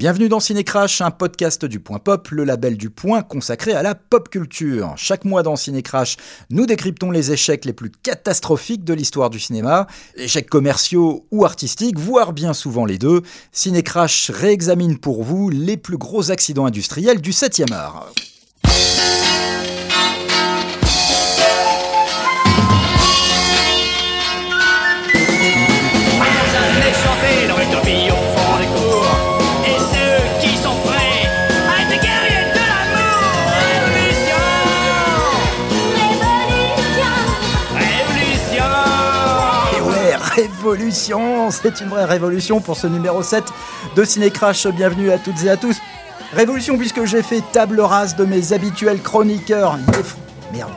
Bienvenue dans Cinécrash, un podcast du Point Pop, le label du Point consacré à la pop culture. Chaque mois dans Cinécrash, nous décryptons les échecs les plus catastrophiques de l'histoire du cinéma, échecs commerciaux ou artistiques, voire bien souvent les deux. Cinécrash réexamine pour vous les plus gros accidents industriels du 7e art. Révolution C'est une vraie révolution pour ce numéro 7 de Cinécrash. Bienvenue à toutes et à tous. Révolution puisque j'ai fait table rase de mes habituels chroniqueurs. Merde.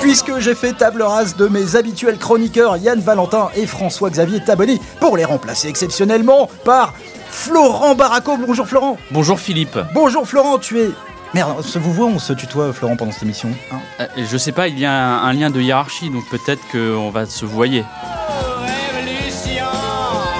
Puisque j'ai fait table rase de mes habituels chroniqueurs Yann Valentin et François-Xavier Taboni pour les remplacer exceptionnellement par Florent Baraco. Bonjour Florent. Bonjour Philippe. Bonjour Florent, tu es Merde, se vous voit, on se tutoie, Florent, pendant cette émission hein euh, Je sais pas, il y a un, lien de hiérarchie, donc peut-être qu'on va se voyer.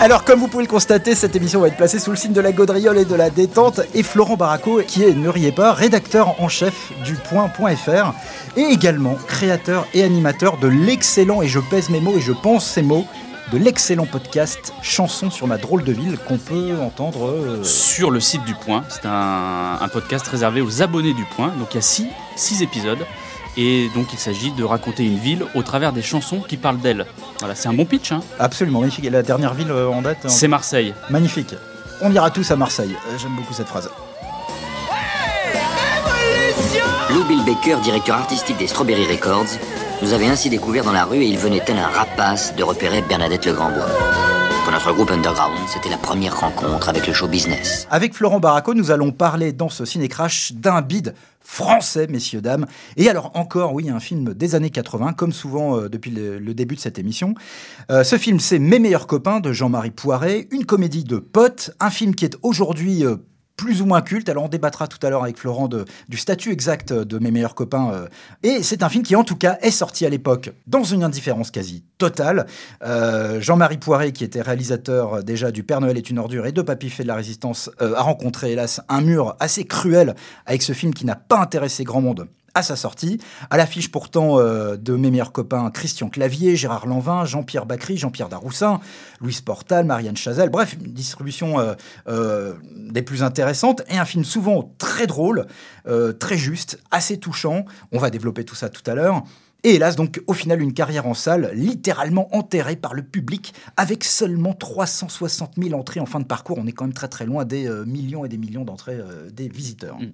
Alors, comme vous pouvez le constater, cette émission va être placée sous le signe de la gaudriole et de la détente. Et Florent Baraco, qui est, ne riez pas, rédacteur en chef du point.fr et également créateur et animateur de l'excellent, et je pèse mes mots et je pense ces mots, de l'excellent podcast Chansons sur ma drôle de ville qu'on peut entendre euh, sur le site du Point. C'est un, podcast réservé aux abonnés du Point. Donc il y a six, six épisodes. Et donc il s'agit de raconter une ville au travers des chansons qui parlent d'elle. Voilà, c'est un bon pitch. Hein Absolument, magnifique. Et la dernière ville euh, en date C'est Marseille. Magnifique. On ira tous à Marseille. Euh, j'aime beaucoup cette phrase. Lou Bill Baker, directeur artistique des Strawberry Records, nous avait ainsi découvert dans la rue et il venait tel un rapace de repérer Bernadette Le Grandbois. Pour notre groupe Underground, c'était la première rencontre avec le show business. Avec Florent Baraco, nous allons parler dans ce ciné-crash d'un bide français, messieurs, dames. Et alors encore, oui, un film des années 80, comme souvent euh, depuis le, début de cette émission. Euh, ce film, c'est Mes meilleurs copains de Jean-Marie Poiret, une comédie de potes, un film qui est aujourd'hui euh, plus ou moins culte. Alors on débattra tout à l'heure avec Florent du statut exact de mes meilleurs copains. Euh. et c'est un film qui en tout cas est sorti à l'époque dans une indifférence quasi totale. Euh, Jean-Marie Poiré, qui était réalisateur euh, déjà du Père Noël est une ordure et de Papy fait de la résistance, a rencontré hélas un mur assez cruel avec ce film qui n'a pas intéressé grand monde à sa sortie. À l'affiche pourtant euh, de mes meilleurs copains Christian Clavier, Gérard Lanvin, Jean-Pierre Bacry, Jean-Pierre Daroussin, Louis Portal, Marianne Chazelle. Bref, une distribution euh, euh, des plus intéressantes et un film souvent très drôle, très juste, assez touchant. On va développer tout ça tout à l'heure. Et hélas, donc, au final, une carrière en salle littéralement enterrée par le public avec seulement 360 000 entrées en fin de parcours. On est quand même très très loin des millions et des millions d'entrées des visiteurs. Mm.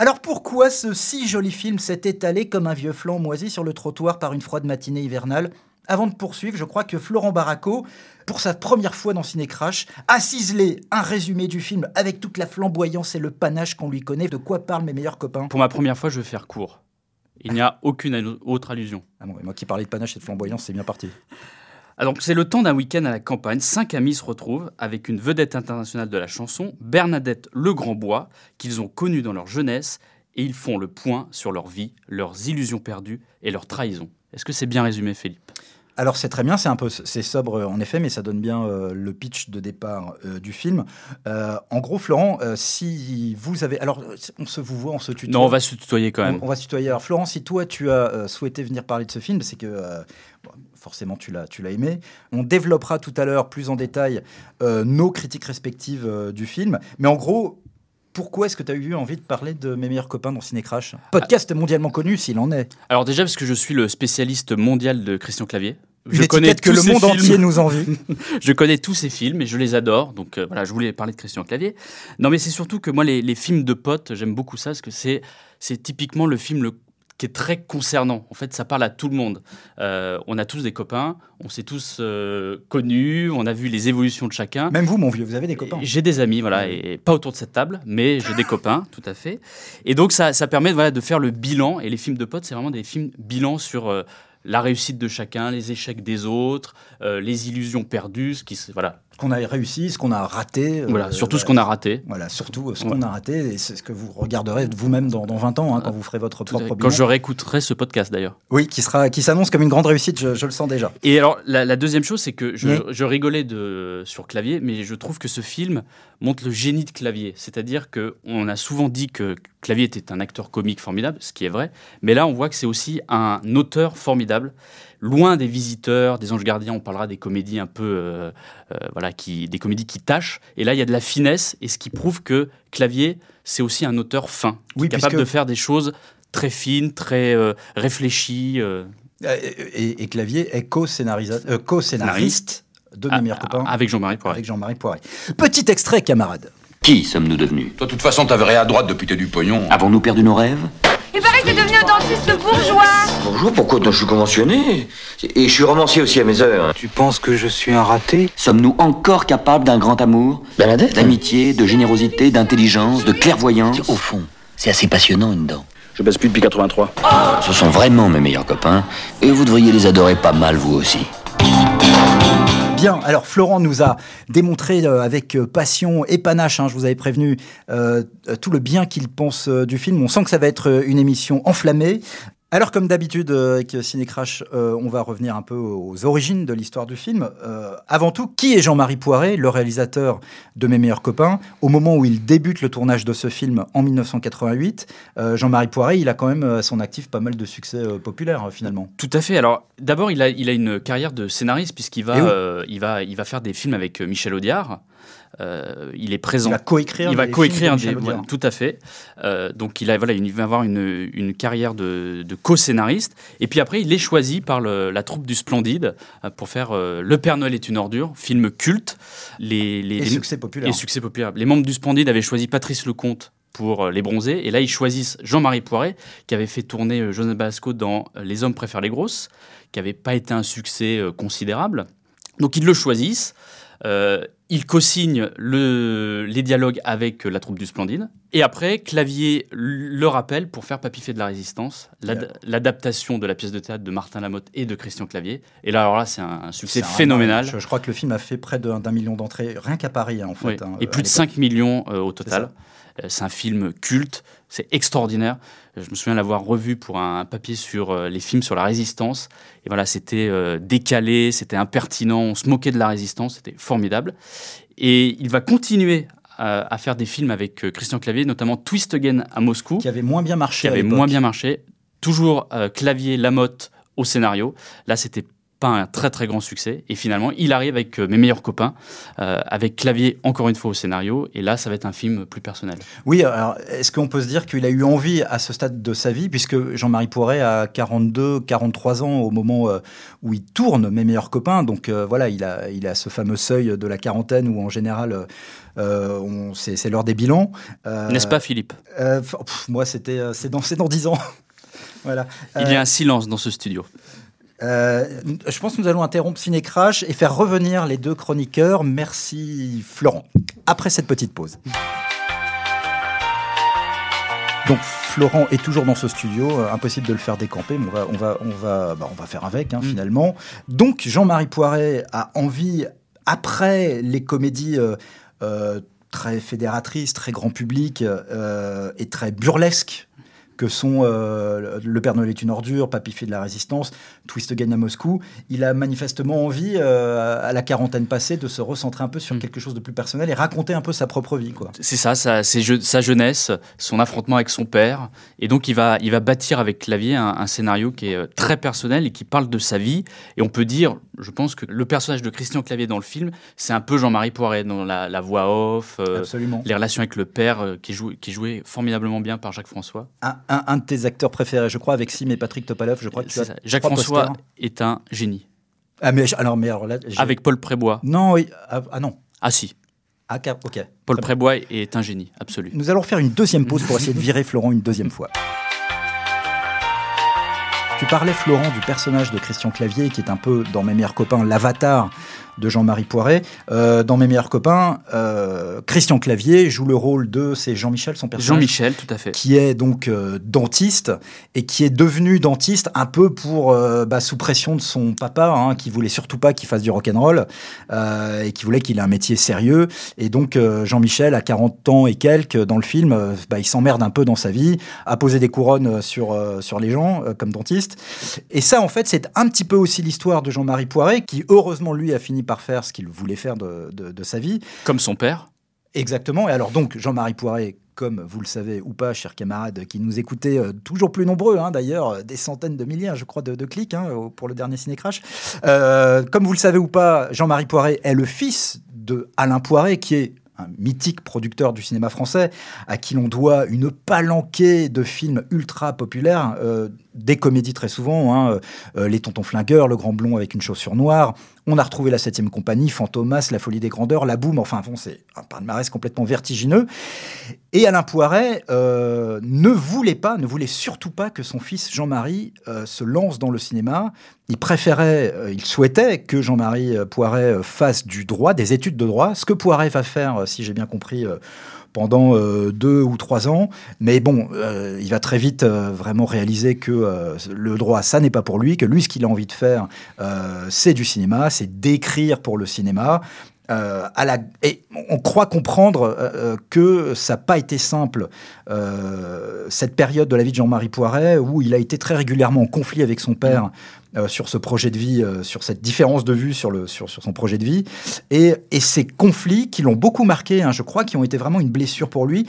Alors pourquoi ce si joli film s'est étalé comme un vieux flanc moisi sur le trottoir par une froide matinée hivernale? Avant de poursuivre, je crois que Florent Baraco, pour sa première fois dans Cinécrash, a ciselé un résumé du film avec toute la flamboyance et le panache qu'on lui connaît. De quoi parlent mes meilleurs copains? Pour ma première fois, je vais faire court. Il n'y a aucune autre allusion. Ah moi qui parlais de panache et de flamboyance, c'est bien parti. Alors, c'est le temps d'un week-end à la campagne. Cinq amis se retrouvent avec une vedette internationale de la chanson, Bernadette Le Grandbois, qu'ils ont connue dans leur jeunesse, et ils font le point sur leur vie, leurs illusions perdues et leurs trahisons. Est-ce que c'est bien résumé, Philippe? Alors c'est très bien, c'est un peu c'est sobre en effet, mais ça donne bien euh, le pitch de départ euh, du film. Euh, en gros, Florent, si vous avez, alors on se vous voit, on se tutoie. Non, on va se tutoyer quand même. On, va se tutoyer. Alors Florent, si toi tu as souhaité venir parler de ce film, c'est que forcément tu l'as, tu l'as aimé. On développera tout à l'heure plus en détail euh, nos critiques respectives euh, du film. Mais en gros, pourquoi est-ce que tu as eu envie de parler de mes meilleurs copains dans Cinécrash Podcast mondialement connu s'il en est. Alors déjà parce que je suis le spécialiste mondial de Christian Clavier. Je connais que le monde entier nous envie. je connais tous ces films et je les adore. Donc euh, voilà, je voulais parler de Christian Clavier. Non mais c'est surtout que moi les, les films de potes, j'aime beaucoup ça parce que c'est c'est typiquement le film le qui est très concernant. En fait, ça parle à tout le monde. Euh, on a tous des copains, on s'est tous euh, connus, on a vu les évolutions de chacun. Même vous, mon vieux, vous avez des copains. J'ai des amis, voilà, et pas autour de cette table, mais j'ai des copains, tout à fait. Et donc, ça, ça permet voilà, de faire le bilan. Et les films de potes, c'est vraiment des films bilan sur euh, la réussite de chacun, les échecs des autres, les illusions perdues, ce qui, voilà, qu'on a réussi, ce qu'on a raté. Voilà, euh, surtout ce qu'on a raté. Voilà, surtout ce qu'on a raté, et c'est ce que vous regarderez vous-même dans, dans 20 ans, hein, quand vous ferez votre propre Quand bilan. je réécouterai ce podcast d'ailleurs. Oui, qui sera, qui s'annonce comme une grande réussite, je, je le sens déjà. Et alors, la, la deuxième chose, c'est que je, Oui. je rigolais de, sur Clavier, mais je trouve que ce film montre le génie de Clavier. C'est-à-dire qu'on a souvent dit que Clavier était un acteur comique formidable, ce qui est vrai, mais là, on voit que c'est aussi un auteur formidable. Loin des visiteurs, des anges gardiens, on parlera des comédies un peu, euh, euh, voilà, qui, des comédies qui tâchent. Et là, il y a de la finesse, et ce qui prouve que Clavier, c'est aussi un auteur fin, qui Oui, est capable puisque- de faire des choses très fines, très euh, réfléchies. Et, et Clavier est euh, co-scénariste de Mes meilleurs copains avec Jean-Marie Poiret. avec Jean-Marie Poiret. Petit extrait, camarades. Qui sommes-nous devenus? Toi, de toute façon, t'avais rien à droite depuis t'as du pognon. Avons-nous perdu nos rêves? Il paraît que t'es devenu un dentiste bourgeois. Bonjour, pourquoi je suis conventionné Et je suis romancier aussi à mes heures. Tu penses que je suis un raté Sommes-nous encore capables d'un grand amour Bernadette D'amitié, de générosité, d'intelligence, de clairvoyance Au fond, c'est assez passionnant une dent. Je baisse plus depuis 83. Ce sont vraiment mes meilleurs copains, et vous devriez les adorer pas mal vous aussi. Alors Florent nous a démontré euh, avec euh, passion et panache, hein, je vous avais prévenu, euh, tout le bien qu'il pense du film. On sent que ça va être une émission enflammée. Alors comme d'habitude euh, avec Ciné Crash, euh, on va revenir un peu aux origines de l'histoire du film. Euh, avant tout, qui est Jean-Marie Poiret, le réalisateur de Mes meilleurs copains? Au moment où il débute le tournage de ce film en 1988, euh, Jean-Marie Poiret, il a quand même à son actif pas mal de succès populaires finalement. Tout à fait. Alors, d'abord, il a, il a une carrière de scénariste puisqu'il va, Eh il va, il va faire des films avec Michel Audiard. Euh, il est Il présent. va coécrire Il va coécrire des, voilà, tout à fait. Euh, donc il a, voilà, il va avoir une, une carrière de, de co-scénariste. Et puis après, il est choisi par le- la troupe du Splendide euh, pour faire euh, Le Père Noël est une ordure, film culte. Les, les, Et les- succès populaire. et succès populaire. Les membres du Splendide avaient choisi Patrice Lecomte pour Les Bronzés. Et là, ils choisissent Jean-Marie Poiret, qui avait fait tourner Joseph Balasco dans Les Hommes préfèrent les grosses, qui n'avait pas été un succès considérable. Donc, ils le choisissent. Euh, il co-signe le- les dialogues avec euh, la troupe du Splendide. Et après, Clavier le rappelle pour faire Papy fait de la résistance, l'ad- l'adaptation de la pièce de théâtre de Martin Lamotte et de Christian Clavier. Et là, alors là, c'est un, un succès un- phénoménal. Je, je crois que le film a fait près d'un million d'entrées, rien qu'à Paris, hein, en fait. Oui, hein, et plus de l'époque. 5 millions euh, au total. Euh, C'est un film culte, c'est extraordinaire. Je me souviens l'avoir revu pour un, papier sur euh, les films sur la résistance. Et voilà, c'était euh, décalé, c'était impertinent, on se moquait de la résistance, c'était formidable. Et il va continuer à, faire des films avec Christian Clavier, notamment Twist Again à Moscou, Qui avait moins bien marché. qui avait moins bien marché. Toujours euh, Clavier, Lamotte au scénario. Là, c'était pas un très très grand succès. Et finalement, il arrive avec euh, mes meilleurs copains, euh, avec Clavier encore une fois au scénario. Et là, ça va être un film plus personnel. Oui, alors est-ce qu'on peut se dire qu'il a eu envie à ce stade de sa vie, puisque Jean-Marie Poiret a 42, 43 ans au moment euh, où il tourne Mes meilleurs copains. Donc euh, voilà, il a, il a ce fameux seuil de la quarantaine où en général. euh, c'est c'est l'heure des bilans. N'est-ce pas, Philippe? pff, Moi, c'était c'est dans, dans 10 ans. voilà. Il y a un silence dans ce studio. Euh, je pense que nous allons interrompre Ciné Crash et faire revenir les deux chroniqueurs. Merci Florent. Après cette petite pause. Donc Florent est toujours dans ce studio, euh, impossible de le faire décamper, mais on va, on va, on va, bah, on va faire avec hein, finalement. Donc Jean-Marie Poiret a envie, après les comédies euh, euh, très fédératrices, très grand public et très burlesques que sont euh, Le Père Noël est une ordure, Papy fait de la résistance, Twist Again à Moscou, il a manifestement envie, euh, à la quarantaine passée, de se recentrer un peu sur Mm. quelque chose de plus personnel et raconter un peu sa propre vie. C'est ça, ça c'est je- sa jeunesse, son affrontement avec son père. Et donc, il va, il va bâtir avec Clavier un, un scénario qui est euh, très personnel et qui parle de sa vie. Et on peut dire, je pense que le personnage de Christian Clavier dans le film, c'est un peu Jean-Marie Poiret dans la, la voix off, euh, les relations avec le père euh, qui, joue, qui joué formidablement bien par Jacques François. Un, un- un de tes acteurs préférés, je crois, avec Sim et Patrick Topalov, je crois que tu as. Jacques François posters. est un génie. Ah, mais, alors, mais alors là, Avec Paul Prébois. Non, oui. Ah, ah non. Ah si, Ah, ok. Paul Prébois est un génie, absolu. Nous allons faire une deuxième pause pour essayer de virer Florent une deuxième fois. Tu parlais, Florent, du personnage de Christian Clavier, qui est un peu, dans mes meilleurs copains, l'avatar de Jean-Marie Poiret. Euh, dans Mes meilleurs copains, euh, Christian Clavier joue le rôle de, c'est Jean-Michel, son personnage. Jean-Michel, tout à fait. Qui est donc euh, dentiste et qui est devenu dentiste un peu pour bah, sous pression de son papa, hein, qui voulait surtout pas qu'il fasse du rock'n'roll et qui voulait qu'il ait un métier sérieux. Et donc Jean-Michel, à 40 ans et quelques dans le film, bah, il s'emmerde un peu dans sa vie, à poser des couronnes sur, sur les gens comme dentiste. Et ça, en fait, c'est un petit peu aussi l'histoire de Jean-Marie Poiret, qui heureusement, lui, a fini par faire ce qu'il voulait faire de, de- de sa vie. Comme son père. Exactement. Et alors donc, Jean-Marie Poiret, comme vous le savez ou pas, chers camarades qui nous écoutez, euh, toujours plus nombreux hein, d'ailleurs, euh, des centaines de milliers, je crois, de, de clics hein, pour le dernier Ciné-Crash. Euh, comme vous le savez ou pas, Jean-Marie Poiret est le fils de Alain Poiret, qui est un mythique producteur du cinéma français, à qui l'on doit une palanquée de films ultra populaires, euh, des comédies très souvent, hein, euh, Les Tontons Flingueurs, Le Grand Blond avec une chaussure noire. On a retrouvé la 7 compagnie, Fantomas, La Folie des Grandeurs, La Boum, enfin bon, c'est un palmarès complètement vertigineux. Et Alain Poiret euh, ne voulait pas, ne voulait surtout pas que son fils Jean-Marie euh, se lance dans le cinéma. Il préférait, il souhaitait que Jean-Marie Poiret fasse du droit, des études de droit, ce que Poiret va faire, si j'ai bien compris, pendant euh, deux ou trois ans. Mais bon, euh, il va très vite euh, vraiment réaliser que le droit, ça n'est pas pour lui, que lui, ce qu'il a envie de faire, c'est du cinéma, c'est d'écrire pour le cinéma. Euh, et on croit comprendre euh, euh, que ça n'a pas été simple, cette période de la vie de Jean-Marie Poiret, où il a été très régulièrement en conflit avec son père sur ce projet de vie, sur cette différence de vue sur, son projet de vie. Et, et ces conflits qui l'ont beaucoup marqué, hein, je crois, qui ont été vraiment une blessure pour lui,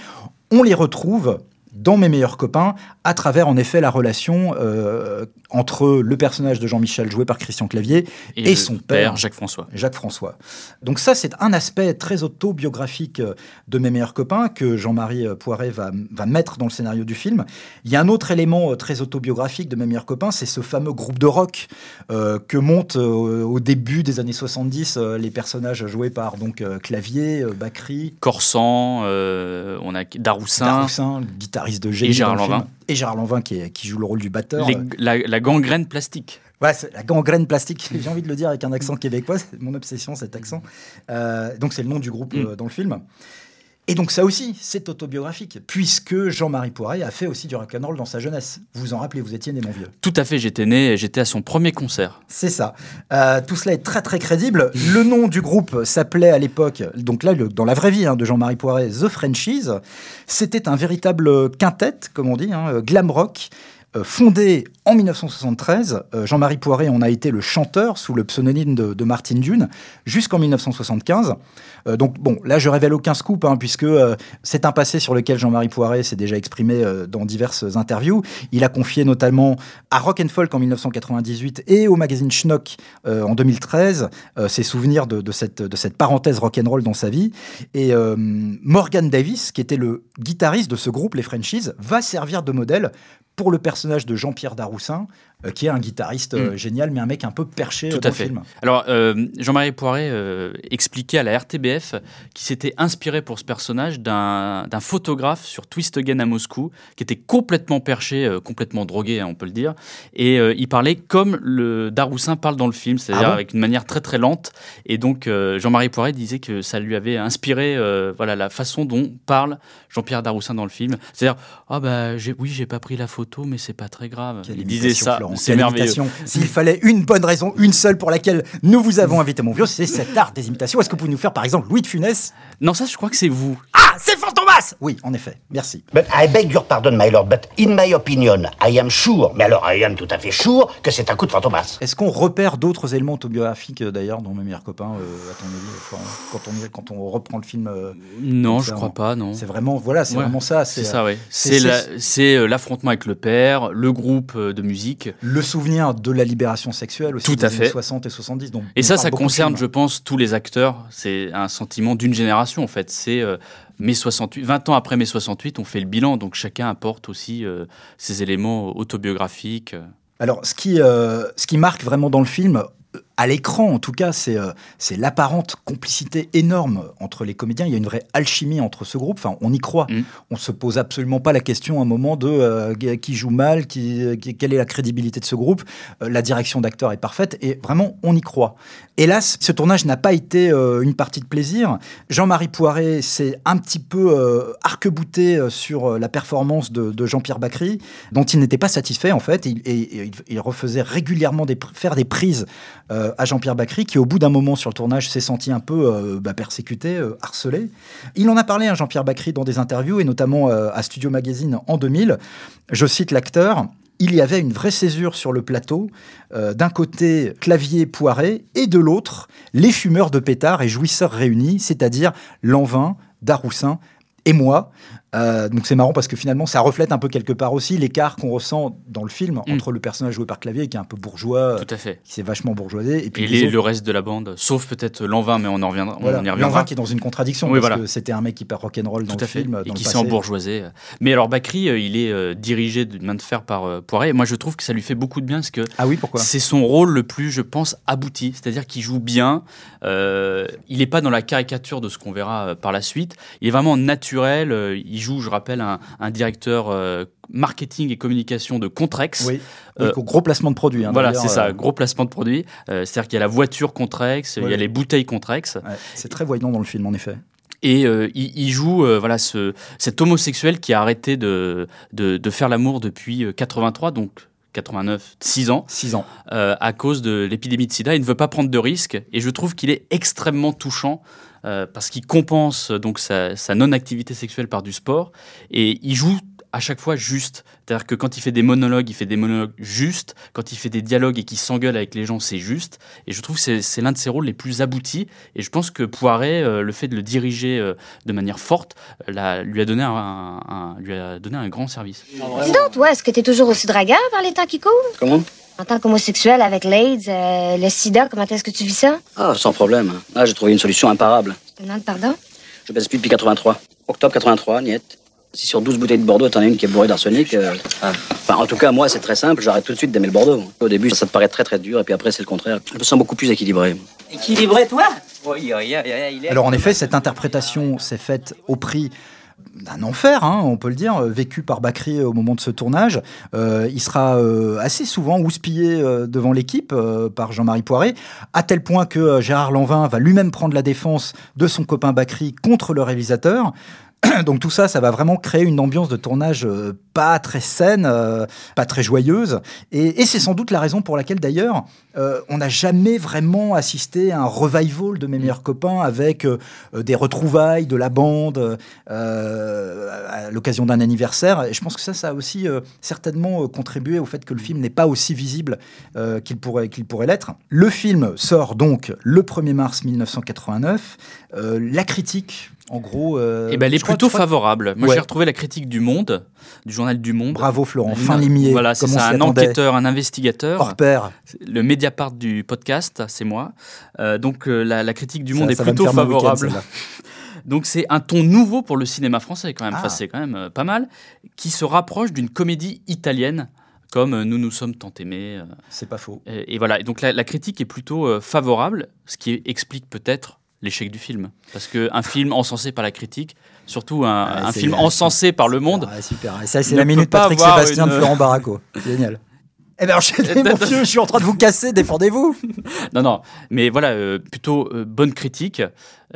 on les retrouve dans Mes meilleurs copains, à travers en effet la relation euh, entre le personnage de Jean-Michel joué par Christian Clavier et, son père, Jacques François. Jacques François. Donc ça, c'est un aspect très autobiographique euh, de Mes meilleurs copains que Jean-Marie euh, Poiret va, va mettre dans le scénario du film. Il y a un autre élément très autobiographique de Mes meilleurs copains, c'est ce fameux groupe de rock euh, que montent euh, au début des années 70 euh, les personnages joués par donc Clavier, Bacri, Corsan, on a Daroussin, Daroussin, le de génie Et Gérard Lanvin. et Gérard Lanvin qui, est- qui joue le rôle du batteur. les- la, la gangrène plastique. Ouais, la gangrène plastique, j'ai envie de le dire avec un accent québécois, c'est mon obsession cet accent. Euh, donc c'est le nom du groupe Mm. euh, dans le film. Et donc ça aussi, c'est autobiographique, puisque Jean-Marie Poiret a fait aussi du rock'n'roll dans sa jeunesse. Vous vous en rappelez, vous étiez né mon vieux. Tout à fait, j'étais né, j'étais à son premier concert. C'est ça. Euh, tout cela est très très crédible. Le nom du groupe s'appelait à l'époque, donc là le- dans la vraie vie hein, de Jean-Marie Poiret, The Frenchies. C'était un véritable quintet, comme on dit, hein, glam rock. Euh, Fondé en 1973, euh, Jean-Marie Poiret en a été le chanteur sous le pseudonyme de, Martine Dune jusqu'en 1975. Euh, donc bon, là je révèle aucun scoop hein, puisque c'est un passé sur lequel Jean-Marie Poiret s'est déjà exprimé dans diverses interviews. Il a confié notamment à Rock and Folk en 1998 et au magazine Schnock en 2013 euh, ses souvenirs de, cette, de cette parenthèse rock and roll dans sa vie. Et Morgan Davis, qui était le guitariste de ce groupe, les Frenchies, va servir de modèle pour le personnage de Jean-Pierre Daroussin, qui est un guitariste euh, Mm. génial, mais un mec un peu perché euh, Tout dans à le fait. film. Alors, euh, Jean-Marie Poiret euh, expliquait à la RTBF qu'il s'était inspiré pour ce personnage d'un photographe sur Twist Again à Moscou, qui était complètement perché, euh, complètement drogué, hein, on peut le dire. Et euh, il parlait comme le Daroussin parle dans le film, c'est-à-dire Ah avec une manière très très lente. Et donc, euh, Jean-Marie Poiret disait que ça lui avait inspiré euh, voilà, la façon dont parle Jean-Pierre Daroussin dans le film. C'est-à-dire, ah bah, j'ai- oui, j'ai pas pris la photo, mais c'est pas très grave. Quelle il disait ça, Florent, c'est quelle merveilleux. imitation. S'il fallait une bonne raison, une seule pour laquelle nous vous avons invité mon vieux, c'est cet art des imitations. Est-ce que vous pouvez nous faire par exemple Louis de Funès? Non, ça, je crois que c'est vous. Ah, c'est Fantomas Oui, en effet. Merci. But I beg your pardon, my lord, but in my opinion, I am sure, mais alors I am tout à fait sure que c'est un coup de fantomas. Est-ce qu'on repère d'autres éléments autobiographiques euh, d'ailleurs dans Mes meilleurs copains, euh, à ton avis, Florent quand on, quand on reprend le film euh, Non, je crois pas, non. C'est vraiment, voilà, c'est Ouais, vraiment ça. C'est C'est ça, oui. c'est- C'est la- c'est euh, l'affrontement avec le père, le groupe euh, de musique. Le souvenir de la libération sexuelle aussi Tout des à années fait. 60 et 70. dont Et ça, ça concerne, je pense, tous les acteurs. C'est un sentiment d'une génération, en fait. C'est euh, mai 68, 20 ans après mai 68, on fait le bilan, donc chacun apporte aussi euh, ses éléments autobiographiques. Alors, ce qui, euh, ce qui marque vraiment dans le film, euh, à l'écran, en tout cas, c'est euh, c'est l'apparente complicité énorme entre les comédiens. Il y a une vraie alchimie entre ce groupe. Enfin, on y croit. Mm. On se pose absolument pas la question à un moment de euh, qui joue mal, qui, qui- quelle est la crédibilité de ce groupe. Euh, la direction d'acteur est parfaite et vraiment, on y croit. Hélas, ce tournage n'a pas été une partie de plaisir. Jean-Marie Poiré s'est un petit peu arc-bouté sur la performance de, de Jean-Pierre Bacry, dont il n'était pas satisfait en fait. Et, et- et il, refaisait régulièrement des, faire des prises euh, à Jean-Pierre Bacry, qui au bout d'un moment sur le tournage s'est senti un peu euh, bah, persécuté, euh, harcelé. Il en a parlé à Jean-Pierre Bacry dans des interviews, et notamment à Studio Magazine en 2000. Je cite l'acteur. Il y avait une vraie césure sur le plateau, d'un côté clavier poiré et de l'autre les fumeurs de pétards et jouisseurs réunis, c'est-à-dire Lanvin, Daroussin et moi. Euh, donc c'est marrant parce que finalement ça reflète un peu quelque part aussi l'écart qu'on ressent dans le film Mm. entre le personnage joué par clavier qui est un peu bourgeois, Tout à fait. qui s'est vachement bourgeoisé, et puis Et les autres- le reste de la bande, sauf peut-être Lanvin, mais on en reviendra. voilà, on y Lanvin reviendra. qui est dans une contradiction Oui, parce voilà. que c'était un mec hyper rock'n'roll dans Tout le à fait. film. et dans qui le s'est embourgeoisé. Mais alors Bakri, euh, il est euh, dirigé de main de fer par euh, Poiret. Moi, je trouve que ça lui fait beaucoup de bien parce que Ah oui, c'est son rôle le plus, je pense, abouti. C'est-à-dire qu'il joue bien. euh, il n'est pas dans la caricature de ce qu'on verra euh, par la suite. Il est vraiment naturel. euh, il joue, je rappelle, un, un directeur euh, marketing et communication de Contrex. Oui, Oui, Euh, gros placement de produit. hein, Voilà, c'est ça, euh, gros placement de produit. Euh, C'est-à-dire qu'il y a la voiture Contrex, il y a les bouteilles Contrex. ouais, c'est très voyant dans le film, en effet. Et euh, il, il joue euh, voilà ce, cet homosexuel qui a arrêté de, de, de faire l'amour depuis euh, 83, donc 89, 6 ans, 6 ans. euh, à cause de l'épidémie de sida. Il ne veut pas prendre de risques et je trouve qu'il est extrêmement touchant euh, parce qu'il compense euh, donc sa, sa non-activité sexuelle par du sport et il joue à chaque fois juste. C'est-à-dire que quand il fait des monologues, il fait des monologues justes. Quand il fait des dialogues et qu'il s'engueule avec les gens, c'est juste. Et je trouve que c'est- l'un de ses rôles les plus aboutis. Et je pense que Poiret, euh, le fait de le diriger euh, de manière forte, lui, a donné un, un- lui a donné un grand service. Dis donc, toi, est-ce que t'es toujours aussi dragueur par les temps qui courent? Comment? En tant qu'homosexuel avec l'AIDS, euh, le sida, comment est-ce que tu vis ça? Ah, sans problème. Là, j'ai trouvé une solution imparable. Je te demande pardon? Je baisse plus depuis 83. Octobre 83, niet. Si sur 12 bouteilles de Bordeaux, t'en as une qui est bourrée d'arsenic. euh, Enfin, en tout cas, moi, c'est très simple. J'arrête tout de suite d'aimer le Bordeaux. Au début, ça te paraît très très dur, et puis après, c'est le contraire. Je me sens beaucoup plus équilibré. Équilibré, toi? Oui, oui, oui, il est- Alors en effet, cette interprétation s'est faite au prix d'un enfer, hein, on peut le dire, euh, vécu par Bakri au moment de ce tournage. Euh, il sera euh, assez souvent houspillé euh, devant l'équipe euh, par Jean-Marie Poiré, à tel point que euh, Gérard Lanvin va lui-même prendre la défense de son copain Bakri contre le réalisateur. Donc tout ça, ça va vraiment créer une ambiance de tournage euh, pas très saine, euh, pas très joyeuse. Et, et c'est sans doute la raison pour laquelle d'ailleurs, euh, on n'a jamais vraiment assisté à un revival de mes meilleurs copains avec euh, des retrouvailles de la bande euh, à l'occasion d'un anniversaire. Et je pense que ça, ça a aussi certainement contribué au fait que le film n'est pas aussi visible qu'il pourrait, qu'il pourrait l'être. Le film sort donc le 1er mars 1989. Euh, la critique, en gros... euh, et ben, elle est plutôt crois- favorable. Moi, Ouais. j'ai retrouvé la critique du Monde, du journal du Monde. Bravo Florent, Une- fin limier. Voilà, c'est ça, un enquêteur, un investigateur. Hors pair. Le Mediapart du podcast, c'est moi. Euh, donc euh, la, la critique du monde ça est plutôt favorable. Donc c'est un ton nouveau pour le cinéma français quand même. Enfin, Ah. c'est quand même pas mal, qui se rapproche d'une comédie italienne comme Nous nous sommes tant aimés. C'est pas faux. et, et voilà. Et donc la, la critique est plutôt favorable, ce qui explique peut-être l'échec du film. Parce qu'un film encensé par la critique, surtout un, c'est- film encensé par le monde, Ah, super. Et ça, c'est la minute Patrick Sébastien une- de Florent Baraco. Génial. Eh bien, enchaînez, mon vieux, je suis en train de vous casser, défendez-vous. Non, non, mais voilà, euh, plutôt euh, bonne critique,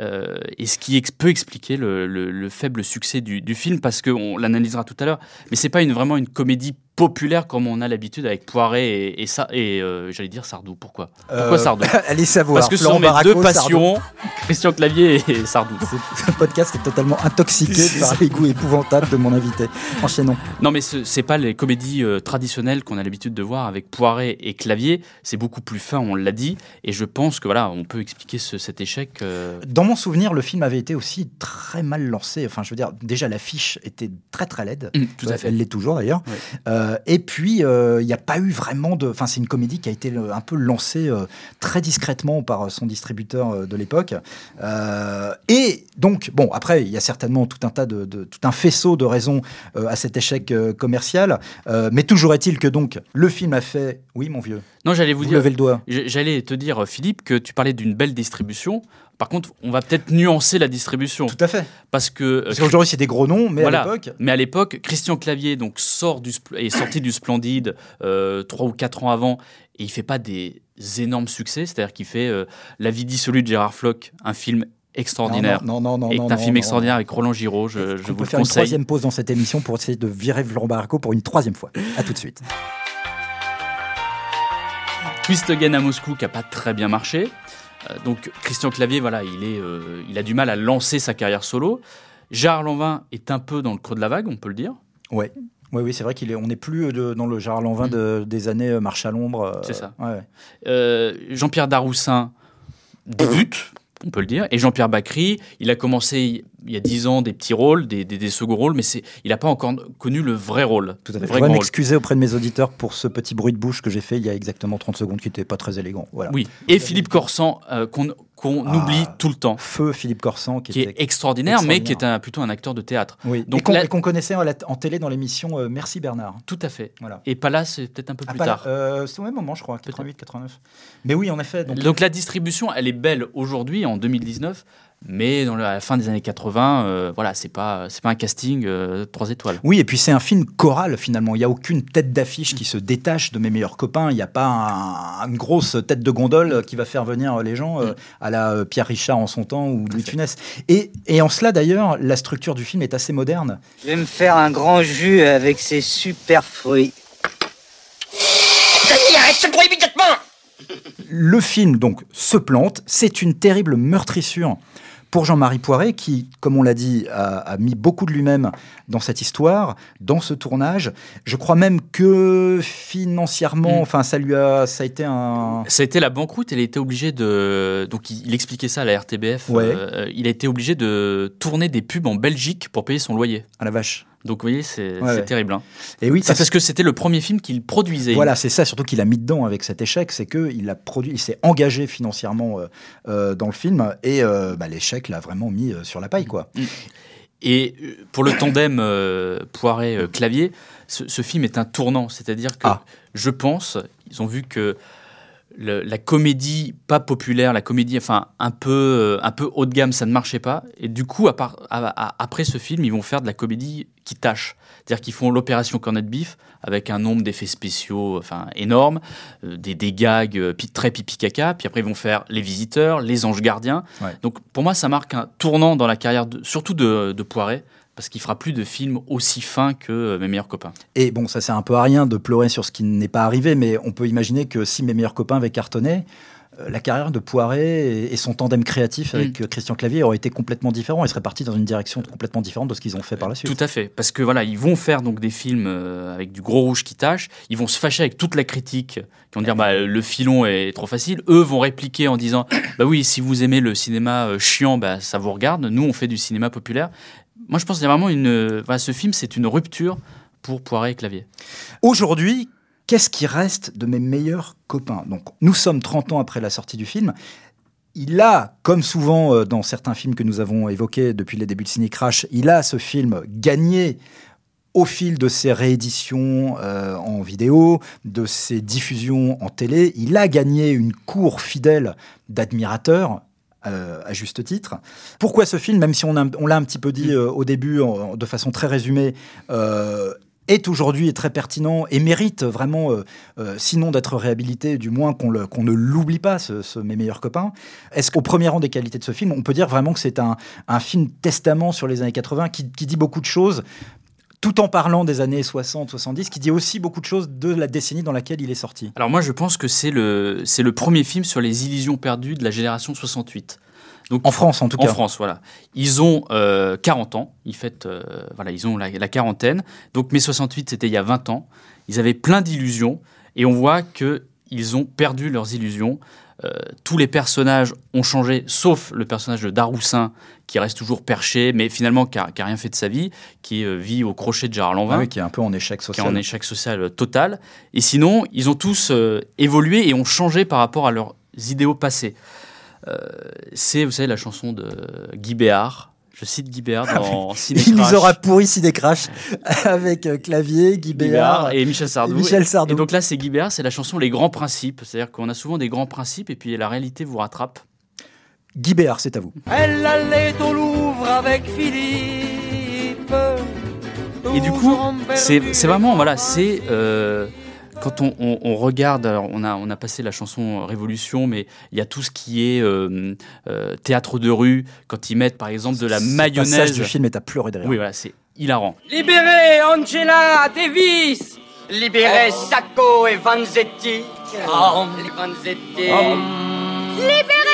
euh, et ce qui ex- peut expliquer le, le- le faible succès du, du film, parce qu'on l'analysera tout à l'heure, mais c'est pas une, vraiment une comédie populaire comme on a l'habitude avec Poiret et, et, ça, et euh, j'allais dire Sardou. Pourquoi? Pourquoi Euh, Sardou? Allez savoir. Parce que ce sont mes deux Sardou. passions, Christian Clavier et Sardou. Ce podcast est totalement intoxiqué par les goûts épouvantables de mon invité. Enchaînons. Non, mais ce c'est pas les comédies traditionnelles qu'on a l'habitude de voir avec Poiret et Clavier. C'est beaucoup plus fin, on l'a dit. Et je pense que voilà, on peut expliquer ce- cet échec. Dans mon souvenir, le film avait été aussi très mal lancé. Enfin, je veux dire, déjà l'affiche était très très laide. Mmh, tout à fait. Elle l'est toujours d'ailleurs. Euh, et puis, euh, il n'y a pas eu vraiment de. Enfin, c'est une comédie qui a été euh, un peu lancée euh, très discrètement par son distributeur de l'époque. Et donc, bon, après, il y a certainement tout un tas de, de- tout un faisceau de raisons à cet échec commercial. Mais toujours est-il que donc le film a fait. Oui, mon vieux. Non, j'allais vous, Vous dire. levez le doigt. J'allais te dire, Philippe, que tu parlais d'une belle distribution. Par contre, on va peut-être nuancer la distribution. Tout à fait. Parce que. euh, Parce qu'aujourd'hui, c'est des gros noms, mais Voilà. à l'époque. Mais à l'époque, Christian Clavier donc sort du est sorti du Splendide euh, trois ou quatre ans avant et il fait pas des énormes succès, c'est-à-dire qu'il fait euh, La vie dissolue de Gérard Floch, un film extraordinaire. Non, non, non, non. et non, un non, film non. extraordinaire avec Roland Giraud, je, je On vous peut le faire une conseille. troisième pause dans cette émission pour essayer de virer Barraco pour une troisième fois. À tout de suite. Twist Again à Moscou qui a pas très bien marché. Euh, donc Christian Clavier, voilà, il, est, euh, il a du mal à lancer sa carrière solo. Gérard Lanvin est un peu dans le creux de la vague, on peut le dire. Ouais. Oui, oui, c'est vrai qu'il est. On n'est plus de- dans le Gérard Lanvin de- des années euh, Marche à l'ombre. euh, Mm. C'est ça. ouais. Euh, Jean-Pierre Daroussin débute, on peut le dire, et Jean-Pierre Bacry, il a commencé il y a 10 ans des petits rôles, des, des, des seconds rôles, mais il n'a pas encore connu le vrai rôle. Tout à fait. Je rôle. m'excuser auprès de mes auditeurs pour ce petit bruit de bouche que j'ai fait il y a exactement 30 secondes qui n'était pas très élégant. Voilà. Oui, et Philippe Corsan, euh, qu'on, qu'on Ah. oublie tout le temps, Feu Philippe Corsan qui, qui est extraordinaire, mais qui est un, plutôt un acteur de théâtre. Oui. Donc et qu'on connaissait en, la- en télé dans l'émission euh, Merci Bernard. Tout à fait. Voilà. Et pas là, c'est peut-être un peu Ah, plus tard. euh, c'est au même moment, je crois, 88, 89. Mais oui, en effet. Donc, Donc la distribution, elle est belle aujourd'hui, en 2019, mais dans la fin des années 80, euh, voilà, c'est pas, c'est pas un casting euh, trois étoiles. Oui, et puis c'est un film choral finalement. Il n'y a aucune tête d'affiche qui se détache de mes meilleurs copains. Il n'y a pas un- une grosse tête de gondole qui va faire venir les gens euh, à la euh, Pierre Richard en son temps ou Louis Funès. Et, et en cela d'ailleurs, la structure du film est assez moderne. Je vais me faire un grand jus avec ces super fruits. arrête ce bruit immédiatement Le film donc se plante. C'est une terrible meurtrissure pour Jean-Marie Poiret qui, comme on l'a dit, a, a mis beaucoup de lui-même dans cette histoire, dans ce tournage. Je crois même que financièrement, Mm. enfin, ça lui a, ça a été un. Ça a été la banqueroute, il a été obligé de. Donc il, il expliquait ça à la RTBF. Ouais. euh, il a été obligé de tourner des pubs en Belgique pour payer son loyer. À la vache. Donc vous voyez, c'est Ouais, terrible. hein. Et oui, C'est parce que c'était le premier film qu'il produisait. Voilà, c'est ça surtout qu'il a mis dedans avec cet échec, c'est que il a produit, il s'est engagé financièrement euh, euh, dans le film et euh, bah, l'échec l'a vraiment mis sur la paille quoi. Et euh, pour le tandem euh, Poiret-Clavier, ce, ce film est un tournant. C'est-à-dire que Ah. je pense, ils ont vu que le- la comédie pas populaire, la comédie enfin un peu, euh, un peu haut de gamme, ça ne marchait pas. Et du coup, à part- à- à- après ce film, ils vont faire de la comédie qui tâche. C'est-à-dire qu'ils font l'opération Cornet Beef avec un nombre d'effets spéciaux enfin, énorme, euh, des, des gags euh, très pipi caca. Puis après, ils vont faire Les Visiteurs, Les Anges Gardiens. Ouais. Donc pour moi, ça marque un tournant dans la carrière, de- surtout de, de Poiret, parce qu'il fera plus de films aussi fins que euh, Mes meilleurs copains. Et bon, ça sert un peu à rien de pleurer sur ce qui n'est pas arrivé, mais on peut imaginer que si mes meilleurs copains avaient cartonné, euh, la carrière de Poiret et, et son tandem créatif avec euh, Christian Clavier aurait été complètement différent. Ils seraient partis dans une direction complètement différente de ce qu'ils ont fait par la suite. Tout à fait, parce que voilà, ils vont faire donc des films avec du gros rouge qui tâche. Ils vont se fâcher avec toute la critique, qui vont dire bah, le filon est trop facile. Eux vont répliquer en disant bah oui, si vous aimez le cinéma chiant, bah, ça vous regarde. Nous, on fait du cinéma populaire. Moi, je pense qu'il y a vraiment une. ce film, c'est une rupture pour Poiret et Clavier. Aujourd'hui, qu'est-ce qui reste de mes meilleurs copains? Donc, nous sommes 30 ans après la sortie du film. Il a, comme souvent euh, dans certains films que nous avons évoqués depuis les débuts de Ciné Crash, il a ce film gagné au fil de ses rééditions euh, en vidéo, de ses diffusions en télé. Il a gagné une cour fidèle d'admirateurs. Euh, à juste titre. Pourquoi ce film, même si on, l'a un petit peu dit euh, au début en- de façon très résumée, euh, est aujourd'hui très pertinent et mérite vraiment, euh, euh, sinon d'être réhabilité, du moins qu'on ne l'oublie pas, ce, ce Mes meilleurs copains. Est-ce qu'au premier rang des qualités de ce film, on peut dire vraiment que c'est un, un film testament sur les années 80 qui, qui dit beaucoup de choses tout en parlant des années 60-70, qui dit aussi beaucoup de choses de la décennie dans laquelle il est sorti. Alors moi, je pense que c'est le, c'est le premier film sur les illusions perdues de la génération 68. Donc, En France, en tout en cas. France, voilà. Ils ont euh, 40 ans, ils, fêtent, euh, voilà, ils ont la, la quarantaine. Donc mai 68, c'était il y a 20 ans. Ils avaient plein d'illusions et on voit qu'ils ont perdu leurs illusions. Euh, tous les personnages ont changé, sauf le personnage de Daroussin, qui reste toujours perché, mais finalement qui n'a rien fait de sa vie, qui euh, vit au crochet de Gérard Lanvin. Ah oui, qui est un peu en échec social. Qui est en échec social euh, total. Et sinon, ils ont tous évolué et ont changé par rapport à leurs idéaux passés. c'est, vous savez, la chanson de Guy Béard, je cite Guy Béard dans Ciné Il nous aura pourri Ciné Crash avec euh, Clavier, Guy, Béard, et Michel Sardou. Et, Michel Sardou. et donc là, c'est Guy Béard, c'est la chanson Les Grands Principes. C'est-à-dire qu'on a souvent des grands principes et puis la réalité vous rattrape. Guy Béard, c'est à vous. Elle allait au Louvre avec Philippe. Et du coup, c'est vraiment, voilà, c'est. Euh, quand on, regarde, on a, on a passé la chanson Révolution, mais il y a tout ce qui est euh, euh, théâtre de rue, quand ils mettent par exemple de la mayonnaise. du film est à pleurer derrière. Oui, voilà, c'est hilarant. Libérez Angela Davis Libérez Sacco et Vanzetti oh. Vanzetti oh. Libérez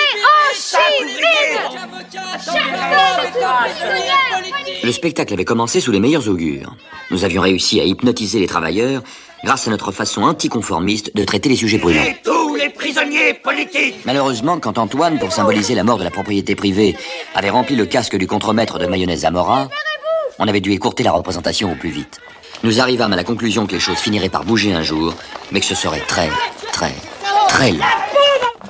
Le spectacle avait commencé sous les meilleurs augures. Nous avions réussi à hypnotiser les travailleurs grâce à notre façon anticonformiste de traiter les sujets brûlants. tous les prisonniers politiques Malheureusement, quand Antoine, pour symboliser la mort de la propriété privée, avait rempli le casque du contremaître de mayonnaise Zamora, on avait dû écourter la représentation au plus vite. Nous arrivâmes à la conclusion que les choses finiraient par bouger un jour, mais que ce serait très, très, très long.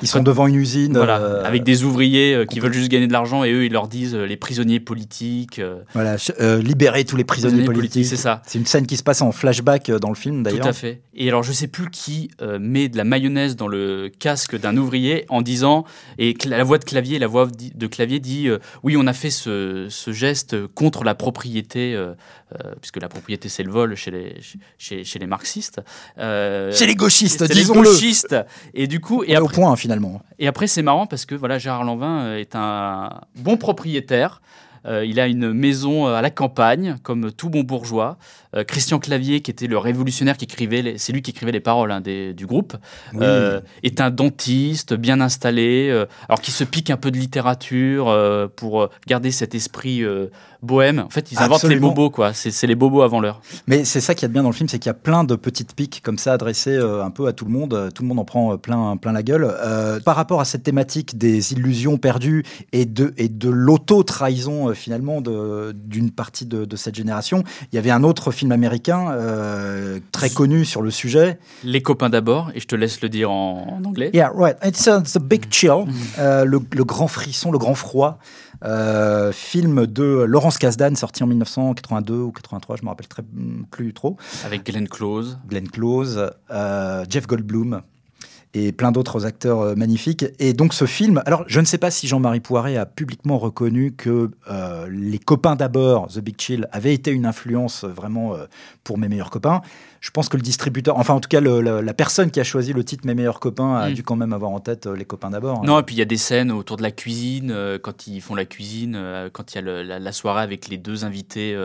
Ils sont devant une usine. Voilà, euh, avec des ouvriers euh, qui veulent juste gagner de l'argent et eux, ils leur disent euh, les prisonniers politiques. Voilà, libérer tous les prisonniers, politiques. c'est ça. C'est une scène qui se passe en flashback dans le film d'ailleurs. Tout à fait. Et alors, je sais plus qui met de la mayonnaise dans le casque d'un ouvrier en disant, et la voix de clavier, la voix de clavier dit oui, on a fait ce, ce, geste contre la propriété, puisque la propriété c'est le vol chez les, chez, chez les marxistes. chez les gauchistes, disons-le. gauchistes. Et du coup, et après, au point finalement. Et après, c'est marrant parce que voilà, Gérard Lanvin euh, est un bon propriétaire. Euh, il a une maison euh, à la campagne, comme tout bon bourgeois. Christian Clavier, qui était le révolutionnaire qui écrivait, c'est lui qui écrivait les paroles hein, du groupe, est un dentiste bien installé, alors qui se pique un peu de littérature pour garder cet esprit bohème. En fait, ils inventent les bobos, quoi. C'est les bobos avant l'heure. Mais c'est ça qui est bien dans le film, c'est qu'il y a plein de petites piques comme ça adressées euh, un peu à tout le monde. Tout le monde en prend euh, plein, plein la gueule. Euh, par rapport à cette thématique des illusions perdues et de, et de l'auto-trahison finalement d'une partie de, cette génération, il y avait un autre film américain très connu sur le sujet. Les copains d'abord, et je te laisse le dire en, anglais. Yeah, right. It's, a, big chill, mm. le, le grand frisson, le grand froid. Euh, film de Laurence Kasdan, sorti en 1982 ou 83, je me rappelle très, plus trop. Avec Glenn Close. Glenn Close, euh, Jeff Goldblum et plein d'autres acteurs euh, magnifiques. Et donc ce film, alors je ne sais pas si Jean-Marie Poiret a publiquement reconnu que les copains d'abord, The Big Chill, avaient été une influence vraiment pour mes meilleurs copains je pense que le distributeur, enfin en tout cas la, personne qui a choisi le titre Mes meilleurs copains a mm. dû quand même avoir en tête euh, les copains d'abord. Hein. Non, et puis il y a des scènes autour de la cuisine, euh, quand ils font la cuisine, euh, quand il y a la, soirée avec les deux invités.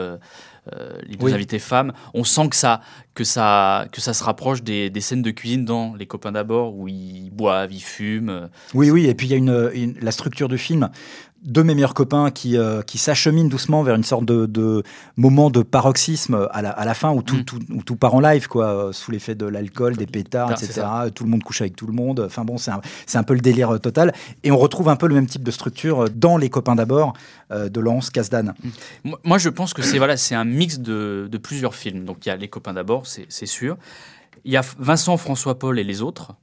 les deux invités femmes, on sent que ça, que ça, que ça se rapproche des, scènes de cuisine dans Les copains d'abord, où ils boivent, ils fument. Oui, oui, et puis il y a une, la structure du film deux mes meilleurs copains qui, euh, qui s'acheminent doucement vers une sorte de, moment de paroxysme à la, à la fin où tout, mm. tout, où tout, part en live, quoi, euh, sous l'effet de l'alcool, des pétards, etc. Tout le monde couche avec tout le monde. Enfin bon, c'est un, un, peu le délire euh, total. Et on retrouve un peu le même type de structure dans Les copains d'abord de Laurence Kasdan. Mm. Moi, je pense que c'est voilà, un mix de, de, plusieurs films. Donc il y a Les copains d'abord, c'est sûr. Il y a Vincent, François Paul et les autres.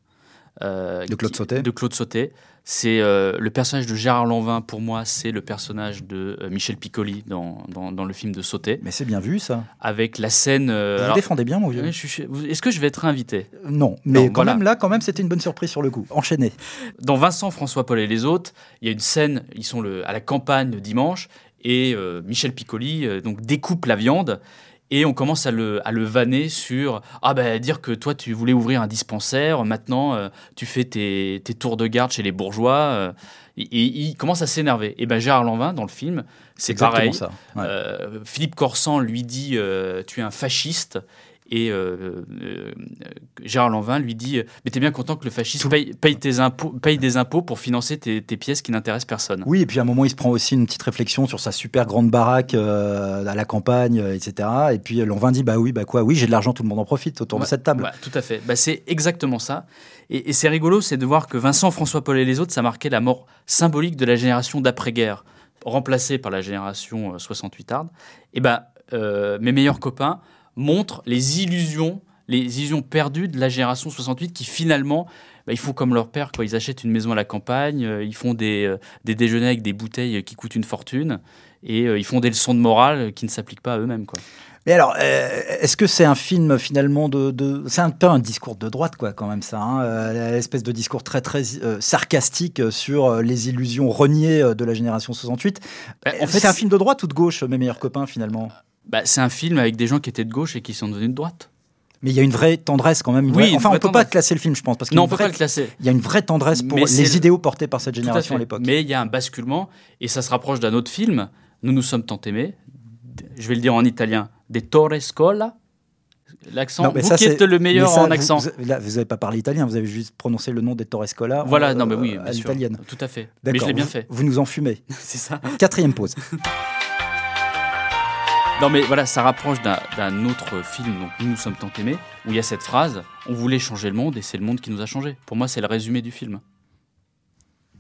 De Claude Sauté. De Claude Sauté. C'est euh, le personnage de Gérard Lanvin, pour moi, c'est le personnage de euh, Michel Piccoli dans, dans, le film de Sauter. Mais c'est bien vu, ça. Avec la scène. Euh, vous défendez bien, mon vieux. Est-ce que je vais être invité? Non, mais quand même là, quand même, c'était une bonne surprise sur le coup. Enchaîné. Dans Vincent, François Paul et les autres, il y a une scène, ils sont le, à la campagne le dimanche, et Michel Piccoli donc découpe la viande et on commence à le, à le vanner sur ah ben dire que toi tu voulais ouvrir un dispensaire, maintenant euh, tu fais tes, tes, tours de garde chez les bourgeois. Euh, et, il commence à s'énerver. Et ben Gérard Lanvin dans le film, c'est pareil. Ça. Euh, Philippe Corsan lui dit tu es un fasciste. Et euh, euh, Gérard Lanvin lui dit Mais t'es bien content que le fascisme paye, paye tes impôts, paye des impôts pour financer tes, tes pièces qui n'intéressent personne. Oui, et puis à un moment, il se prend aussi une petite réflexion sur sa super grande baraque euh, à la campagne, euh, etc. Et puis euh, Lanvin dit Bah oui, bah quoi, oui, j'ai de l'argent, tout le monde en profite autour de cette table. ouais, tout à fait. Bah, c'est exactement ça. Et, et c'est rigolo, c'est de voir que Vincent, François Paul et les autres, ça marquait la mort symbolique de la génération d'après-guerre, remplacée par la génération euh, 68 arde. Et ben, euh, mes meilleurs copains montrent les illusions, les illusions perdues de la génération 68 qui finalement, bah, ils font comme leur père, quoi. Ils achètent une maison à la campagne, euh, ils font des, euh, des déjeuners avec des bouteilles qui coûtent une fortune. Et euh, ils font des leçons de morale qui ne s'appliquent pas à eux-mêmes. Quoi. Mais alors, est-ce que c'est un film finalement de, de- c'est un peu un discours de droite quoi quand même ça, hein, l'espèce de discours très très sarcastique sur les illusions reniées de la génération 68. Bah, en fait, c'est un film de droite ou de gauche, mes meilleurs copains finalement? Bah, c'est un film avec des gens qui étaient de gauche et qui sont devenus de droite. Mais il y a une vraie tendresse quand même. une Oui, vraie- Enfin, on vraie peut pas classer le film, je pense, parce Non, on peut vraie- pas le classer. Il y a une vraie tendresse pour Mais les le- idéaux portés par cette à génération à, l'époque. Mais il y a un basculement et ça se rapproche d'un autre film. Nous nous sommes tant aimés. Je vais le dire en italien. Des Torre Scola. L'accent. Non, mais Vous ça, qui c'est- êtes le meilleur ça, en accent. Vous, là, vous n'avez pas parlé italien, vous avez juste prononcé le nom des Torre Scola. Voilà, euh, non, mais oui, à bien sûr. l'italienne. Tout à fait. Mais je l'ai bien vous- fait. Vous nous en fumez. C'est ça. Quatrième pause. Non, mais voilà, ça rapproche d'un autre film, donc Nous nous sommes tant aimés, où il y a cette phrase On voulait changer le monde et c'est le monde qui nous a changé. Pour moi, c'est le résumé du film.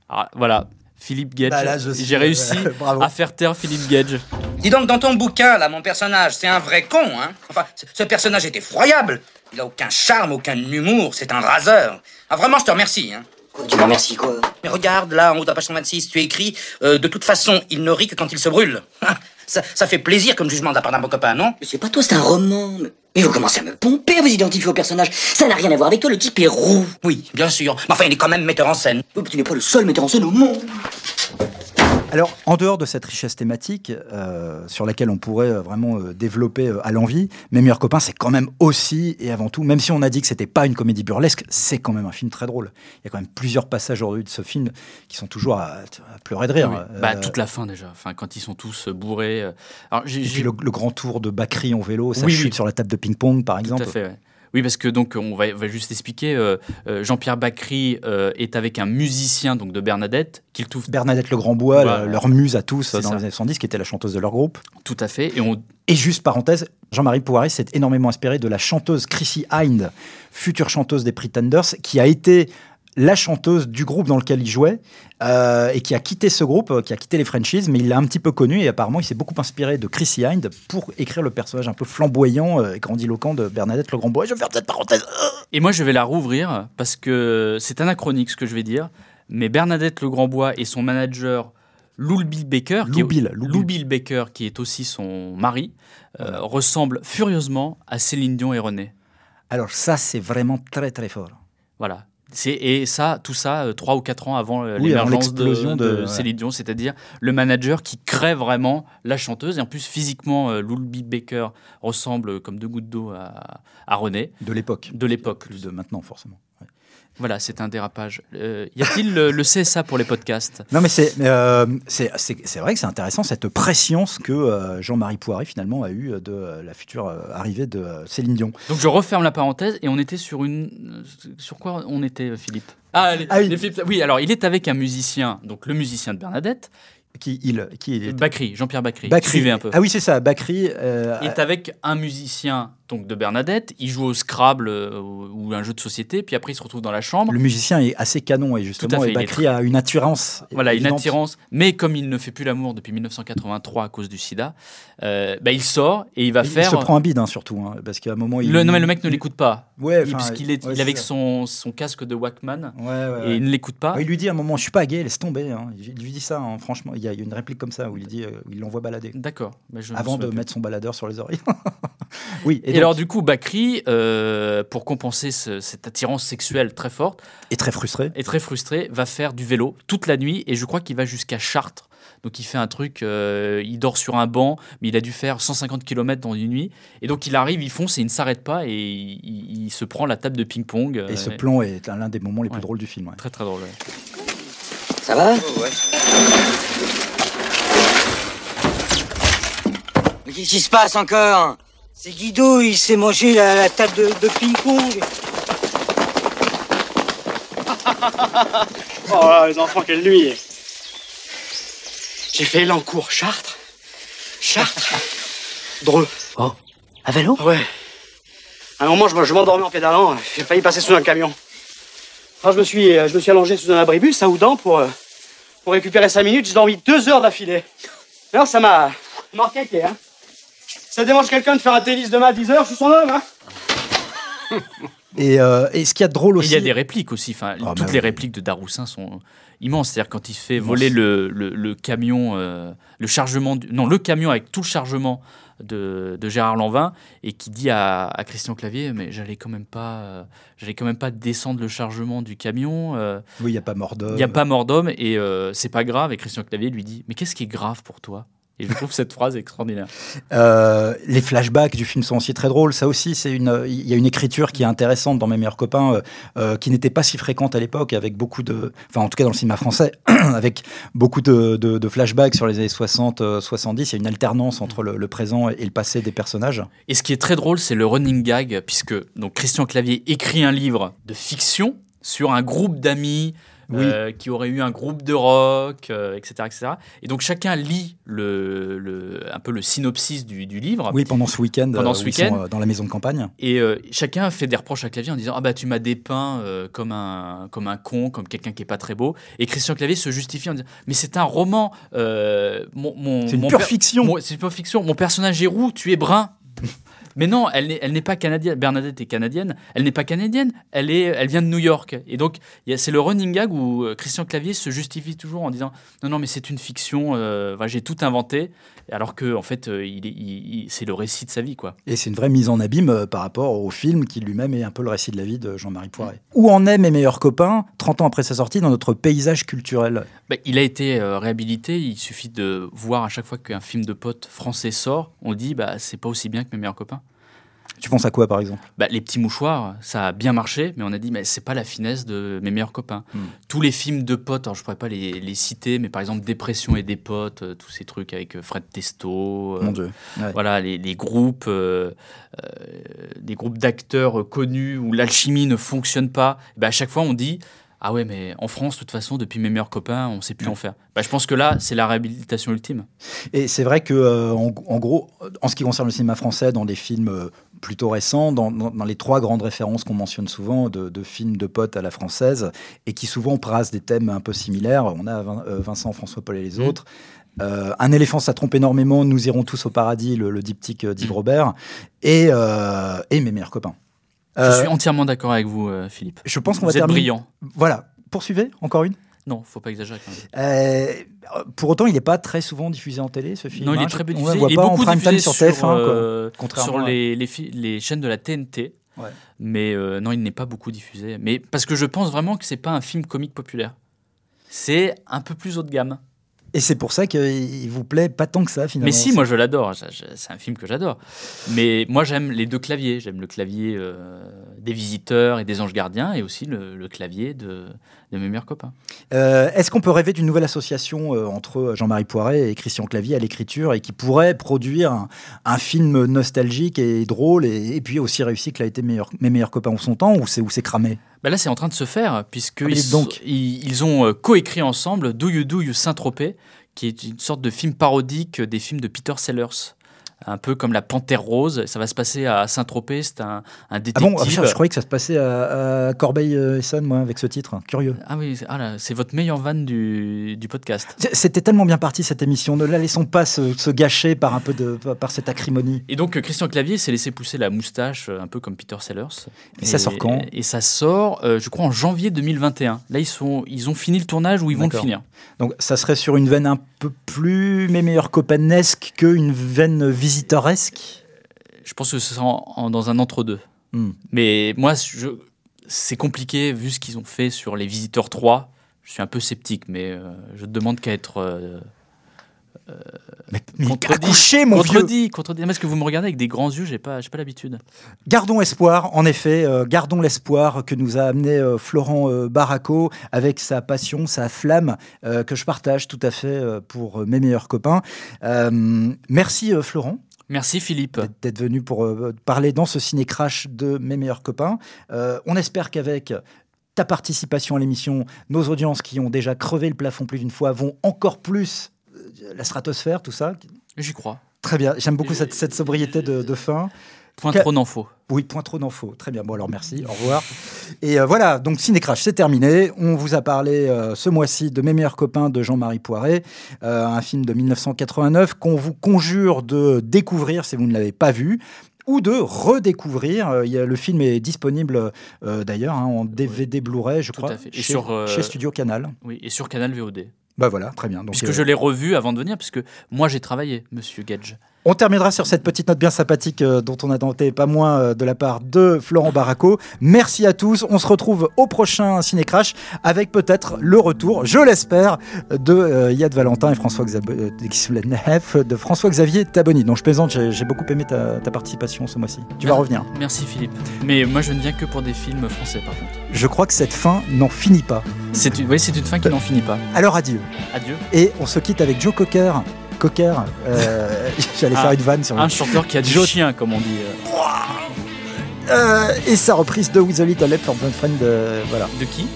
Alors, voilà, Philippe Gage. Bah là, je suis- J'ai réussi Bravo. à faire taire Philippe Gage. Dis donc, dans ton bouquin, là, mon personnage, c'est un vrai con, hein Enfin, ce- ce personnage est effroyable. Il a aucun charme, aucun humour, c'est un raseur. Ah, vraiment, je te remercie, hein. Tu me remercies quoi? Mais regarde, là, en haut de la page 126, tu écris euh, De toute façon, il ne rit que quand il se brûle. Ça, ça fait plaisir comme jugement de la part d'un bon copain, non Mais c'est pas toi, c'est un roman. Mais- Mais vous commencez à me pomper à vous identifier au personnage. Ça n'a rien à voir avec toi, le type est roux. Oui, bien sûr. Mais enfin, il est quand même metteur en scène. Oui, mais tu n'es pas le seul metteur en scène au monde. Alors, en dehors de cette richesse thématique, euh, sur laquelle on pourrait euh, vraiment euh, développer euh, à l'envie, Mes meilleurs copains, c'est quand même aussi et avant tout, même si on a dit que c'était pas une comédie burlesque, c'est quand même un film très drôle. Il y a quand même plusieurs passages aujourd'hui de ce film qui sont toujours à, à pleurer de rire. Oui. Bah, toute la fin déjà, enfin, quand ils sont tous bourrés. Alors, j'ai- et puis le, le grand tour de Bakri en vélo, Oui, chute oui. sur la table de ping-pong, par Tout exemple. à fait, ouais. Oui, parce que donc on va, juste expliquer. euh, euh, Jean-Pierre Bacry euh, est avec un musicien donc de Bernadette qu'il trouve Bernadette Le Grandbois, Voilà. le- leur muse à tous dans ça. les années 70, qui était la chanteuse de leur groupe. tout à fait. Et on Et juste parenthèse, Jean-Marie Poiré s'est énormément inspiré de la chanteuse Chrissy Hind, future chanteuse des Pretenders, qui a été la chanteuse du groupe dans lequel il jouait euh, et qui a quitté ce groupe, euh, qui a quitté les Frenchies, mais il l'a un petit peu connu et apparemment il s'est beaucoup inspiré de Chrissy Hind pour écrire le personnage un peu flamboyant euh, et grandiloquent de Bernadette Le Grandbois. Je vais faire cette parenthèse. Et moi, je vais la rouvrir parce que c'est anachronique ce que je vais dire. Mais Bernadette Le Grandbois et son manager Lou Bill Baker, qui est, Bill, Lou Lou Bill Baker, qui est aussi son mari, euh, ressemblent furieusement à Céline Dion et René. Alors ça, c'est vraiment très très fort. Voilà. Et ça, tout ça, euh, trois ou quatre ans avant euh, Oui, l'émergence de, de- de ouais. Céline Dion, c'est-à-dire le manager qui crée vraiment la chanteuse. Et en plus, physiquement, euh, Bill Baker ressemble comme deux gouttes d'eau à, à René. De l'époque. De l'époque. Plus de maintenant, forcément. Voilà, c'est un dérapage. Euh, y a-t-il le, le CSA pour les podcasts? Non, mais c'est euh, c'est- c'est c'est vrai que c'est intéressant cette prescience que euh, Jean-Marie Poiré finalement a eu de euh, la future arrivée de Céline Dion. Donc je referme la parenthèse et on était sur une. Sur quoi on était, Philippe? Ah, les- Ah oui. les Philippe- oui, alors il est avec un musicien, donc le musicien de Bernadette, Qui il, qui est Bakri, Jean-Pierre Bakri. Bakri. Suivez un peu. Ah oui, c'est ça. Bakri. euh, est avec un musicien donc de Bernadette. Il joue au Scrabble euh, ou un jeu de société, puis après il se retrouve dans la chambre. le musicien est assez canon et justement, fait, et il est a une attirance. Voilà, une attirance. Mais comme il ne fait plus l'amour depuis 1983 à cause du sida, euh, bah, il sort et il va Il faire. se prend un bide hein, surtout, hein, parce qu'à un moment il. Le, non, mais le mec ne l'écoute pas. Ouais, Il- puisqu'il est, ouais, il est avec son, son casque de Walkman Ouais, et il ne l'écoute pas. Il lui dit à un moment, je suis pas gay, laisse tomber. hein. Il lui dit ça, hein, franchement. Il y a il une réplique comme ça où il dit, euh, il l'envoie balader. D'accord. bah, Avant de mettre son baladeur sur les oreilles. oui. Et, donc- alors du coup, Bakri, euh, pour compenser ce- cette attirance sexuelle très forte, est très frustré. est très frustré, va faire du vélo toute la nuit et je crois qu'il va jusqu'à Chartres. Donc il fait un truc, euh, il dort sur un banc, mais il a dû faire 150 km dans une nuit. Et donc il arrive, il fonce et il ne s'arrête pas et il, il- il se prend la table de ping-pong. euh, Et ce plan est l'un des moments les plus Ouais. drôles du film. ouais. Très très drôle. ouais. Ça va? Mais qu'est-ce qui se passe encore? C'est Guido, il s'est mangé la, la table de, de ping-pong. oh là, les enfants, quelle nuit J'ai fait l'encours Chartres, Chartres, Dreux. Oh, à vélo Ouais. À un moment, je, me- je m'endormais en pédalant, j'ai failli passer sous un camion. Alors, je me suis, euh, je me suis allongé sous un abribus à Oudan pour, euh, pour récupérer 5 minutes. J'ai dormi 2 heures d'affilée. Alors, ça m'a marqué, hein. Ça dérange quelqu'un de faire un tennis demain à 10 heures, je suis son homme, hein. Et, euh, et ce qu'il y a de drôle aussi. Il y a des répliques aussi. Enfin, Ah, toutes bah les oui. répliques de Daroussin sont immenses. C'est-à-dire quand il fait Immense. voler le, le- le camion, euh, le chargement, du- non, le camion avec tout le chargement de, de Gérard Lanvin et qui dit à, à Christian Clavier, mais j'allais quand même pas, euh, j'allais quand même pas descendre le chargement du camion. euh, Oui, il n'y a pas mort d'homme. Il n'y a pas mort d'homme et euh, c'est pas grave. Et Christian Clavier lui dit, mais qu'est-ce qui est grave pour toi? Et je trouve cette phrase extraordinaire. Euh, les flashbacks du film sont aussi très drôles. Ça aussi, c'est une. Il y a une écriture qui est intéressante dans Mes meilleurs copains, euh, euh, qui n'était pas si fréquente à l'époque, avec beaucoup de. Enfin, en tout cas dans le cinéma français, avec beaucoup de, de- de flashbacks sur les années 60, euh, 70. Il y a une alternance entre le, le présent et le passé des personnages. Et ce qui est très drôle, c'est le running gag, puisque donc Christian Clavier écrit un livre de fiction sur un groupe d'amis Oui. euh, qui auraient eu un groupe de rock, euh, etc., etc. Et donc chacun lit le, le- un peu le synopsis du, du livre. Oui, pendant ce week-end, Pendant euh, ce week-end. dans la maison de campagne. Et chacun fait des reproches à Clavier en disant Ah bah tu m'as dépeint comme, un, comme un con, comme quelqu'un qui est pas très beau. Et Christian Clavier se justifie en disant Mais c'est un roman. mon, mon- C'est une mon pure fiction. C'est une pure fiction. Mon personnage est roux, tu es brun. Mais non, elle n'est, elle n'est pas canadienne. Bernadette est canadienne. Elle n'est pas canadienne. Elle, est, elle vient de New York. Et donc, il y a- c'est le running gag où euh, Christian Clavier se justifie toujours en disant Non, non, mais c'est une fiction. euh, j'ai tout inventé. Alors que, en fait, euh, il est- il- il- c'est le récit de sa vie, quoi. Et c'est une vraie mise en abîme par rapport au film qui lui-même est un peu le récit de la vie de Jean-Marie Poiret. Où en est Mes meilleurs copains, 30 ans après sa sortie, dans notre paysage culturel? Bah, il a été euh, réhabilité. Il suffit de voir à chaque fois qu'un film de potes français sort, on dit bah c'est pas aussi bien que mes meilleurs copains. Tu penses à quoi par exemple? Bah, les petits mouchoirs, ça a bien marché, mais on a dit mais c'est pas la finesse de mes meilleurs copains. Hmm. Tous les films de potes, alors je pourrais pas les, les citer, mais par exemple Dépression et des potes, euh, tous ces trucs avec euh, Fred Testo. euh, Mon Dieu. Ouais. Voilà les, les groupes, euh, des groupes d'acteurs connus où l'alchimie ne fonctionne pas. Bah, à chaque fois on dit ah ouais mais en France de toute façon depuis mes meilleurs copains on sait plus en faire. Bah, je pense que là c'est la réhabilitation ultime. Et c'est vrai que, euh, en, en gros, en ce qui concerne le cinéma français, dans des films euh, plutôt récents, dans, dans- dans les trois grandes références qu'on mentionne souvent de, de films de potes à la française, et qui souvent brassent des thèmes un peu similaires, on a Vin- euh, Vincent, François Paul et les Mhm. autres. Euh, un éléphant, ça trompe énormément. Nous irons tous au paradis, le, le diptyque d'Yves Mhm. Robert, et, euh, et mes meilleurs copains. Je suis entièrement d'accord avec vous Philippe. je pense qu'on va êtes terminer. brillant. Voilà. Poursuivez, encore une. Non, faut pas exagérer quand même. Euh, pour autant, il n'est pas très souvent diffusé en télé, ce film. Non, il hein. est très peu On diffusé. le voit Il est pas en prime time sur TF1, quoi. euh, contrairement sur les, les, fi- les chaînes de la TNT. Ouais. Mais euh, non, il n'est pas beaucoup diffusé. Mais parce que je pense vraiment que c'est pas un film comique populaire. C'est un peu plus haut de gamme. Et c'est pour ça qu'il vous plaît pas tant que ça, finalement. Mais si, moi je l'adore. C'est un film que j'adore. Mais moi j'aime les deux claviers. J'aime le clavier euh, des visiteurs et des anges gardiens et aussi le, le clavier de, de mes meilleurs copains. Euh, Est-ce qu'on peut rêver d'une nouvelle association euh, entre Jean-Marie Poiret et Christian Clavier à l'écriture et qui pourrait produire un, un film nostalgique et drôle et, et puis aussi réussi que l'a été meilleur, Mes meilleurs copains en son temps ou c'est cramé? Bah là, c'est en train de se faire, puisqu'ils Ah, donc. ils ont euh, coécrit ensemble Do You Do You Saint-Tropez, qui est une sorte de film parodique des films de Peter Sellers. Un peu comme La Panthère Rose. Ça va se passer à Saint-Tropez. C'est un, un Ah détective. bon, je, je croyais que ça se passait à, à Corbeil-Essonne, moi, avec ce titre. Curieux. Ah oui, c'est- ah là, c'est votre meilleure vanne du, du podcast. C'était tellement bien parti cette émission. Ne la laissons pas se, se gâcher par un peu de par cette acrimonie. Et donc, euh, Christian Clavier s'est laissé pousser la moustache, euh, un peu comme Peter Sellers. Et ça sort quand? Et ça sort, euh, je crois, en janvier 2021. Là, ils, sont, ils ont fini le tournage ou ils vont le finir? Donc ça serait sur une veine un peu plus mes meilleurs copanesque qu'une veine visiteuresque. Je pense que ce sera en- en- dans un entre-deux. Hmm. Mais moi, je- c'est compliqué vu ce qu'ils ont fait sur Les Visiteurs 3. Je suis un peu sceptique, mais euh, je ne demande qu'à être euh, Mais, mais contredit. mon vieux contredit, contredit. Parce que vous me regardez avec des grands yeux, j'ai pas, j'ai pas l'habitude. Gardons espoir, en effet, euh, gardons l'espoir que nous a amené euh, Florent euh, Baraco avec sa passion, sa flamme, euh, que je partage tout à fait euh, pour euh, mes meilleurs copains. Euh, merci euh, Florent. Merci Philippe. D'être venu pour euh, parler dans ce ciné crash de mes meilleurs copains. Euh, on espère qu'avec ta participation à l'émission, nos audiences qui ont déjà crevé le plafond plus d'une fois vont encore plus euh, la stratosphère, tout ça. J'y crois. Très bien. J'aime beaucoup cette, cette, sobriété de, de fin. Point trop d'infos. Oui, point trop d'infos. Très bien. Bon, alors merci. Au revoir. Et euh, voilà, donc Ciné Crash, c'est terminé. On vous a parlé euh, ce mois-ci de Mes meilleurs copains de Jean-Marie Poiret, euh, un film de 1989 qu'on vous conjure de découvrir si vous ne l'avez pas vu ou de redécouvrir. Euh, y a, le film est disponible euh, d'ailleurs hein, en DVD Blu-ray, je Tout crois, à fait. Et chez, sur, euh, chez Studio Canal. Oui, et sur Canal VOD. Bah voilà, très bien. Donc, Puisque euh, je l'ai revu avant de venir, puisque moi j'ai travaillé, monsieur Gage. On terminera sur cette petite note bien sympathique euh, dont on attendait pas moins euh, de la part de Florent Barraco. Merci à tous. On se retrouve au prochain Ciné Crash avec peut-être le retour, je l'espère, de euh, Yad Valentin et François Xavier, de François Xavier Taboni. Donc je plaisante, j'ai beaucoup aimé ta, ta participation ce mois-ci. Tu vas revenir. Merci Philippe. Mais moi je ne viens que pour des films français par contre. Je crois que cette fin n'en finit pas. C'est une, oui, c'est une fin qui n'en finit pas. Alors adieu. Adieu. Et on se quitte avec Joe Cocker. Cocker, euh, j'allais Ah, faire une vanne sur Un chanteur qui a du chien, comme on dit. euh. Euh, et sa reprise de With a Little Help from Friend, euh, voilà. De qui?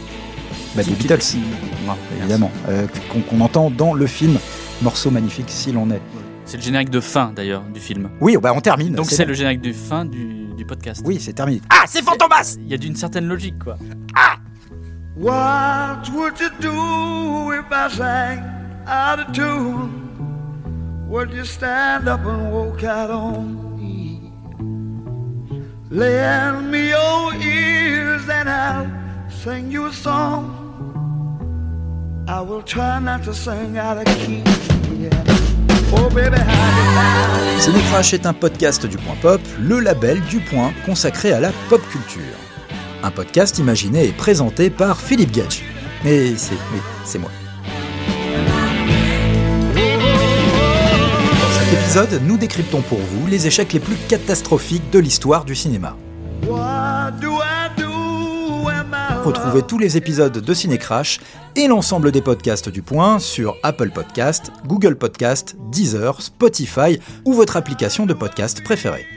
Bah, des Beatles, qui- Non, évidemment, euh, qu'on entend dans le film. Morceau magnifique s'il en est. C'est le générique de fin d'ailleurs du film. Oui, bah on termine. Donc c'est le générique de fin du, du podcast. Oui, c'est terminé. Ah, c'est Fantomas Il y a d'une certaine logique quoi. What would you do if I sang out of tune? Would you stand up and walk out on me? Lend me your ears and I'll sing you a song. I will try not to sing out of key. Yeah. Oh Crash est un podcast du Point Pop, le label du Point consacré à la pop culture. Un podcast imaginé et présenté par Philippe Gage. Mais c'est moi. Épisode, nous décryptons pour vous les échecs les plus catastrophiques de l'histoire du cinéma. Retrouvez tous les épisodes de Ciné Crash et l'ensemble des podcasts du Point sur Apple Podcast, Google Podcast, Deezer, Spotify ou votre application de podcast préférée.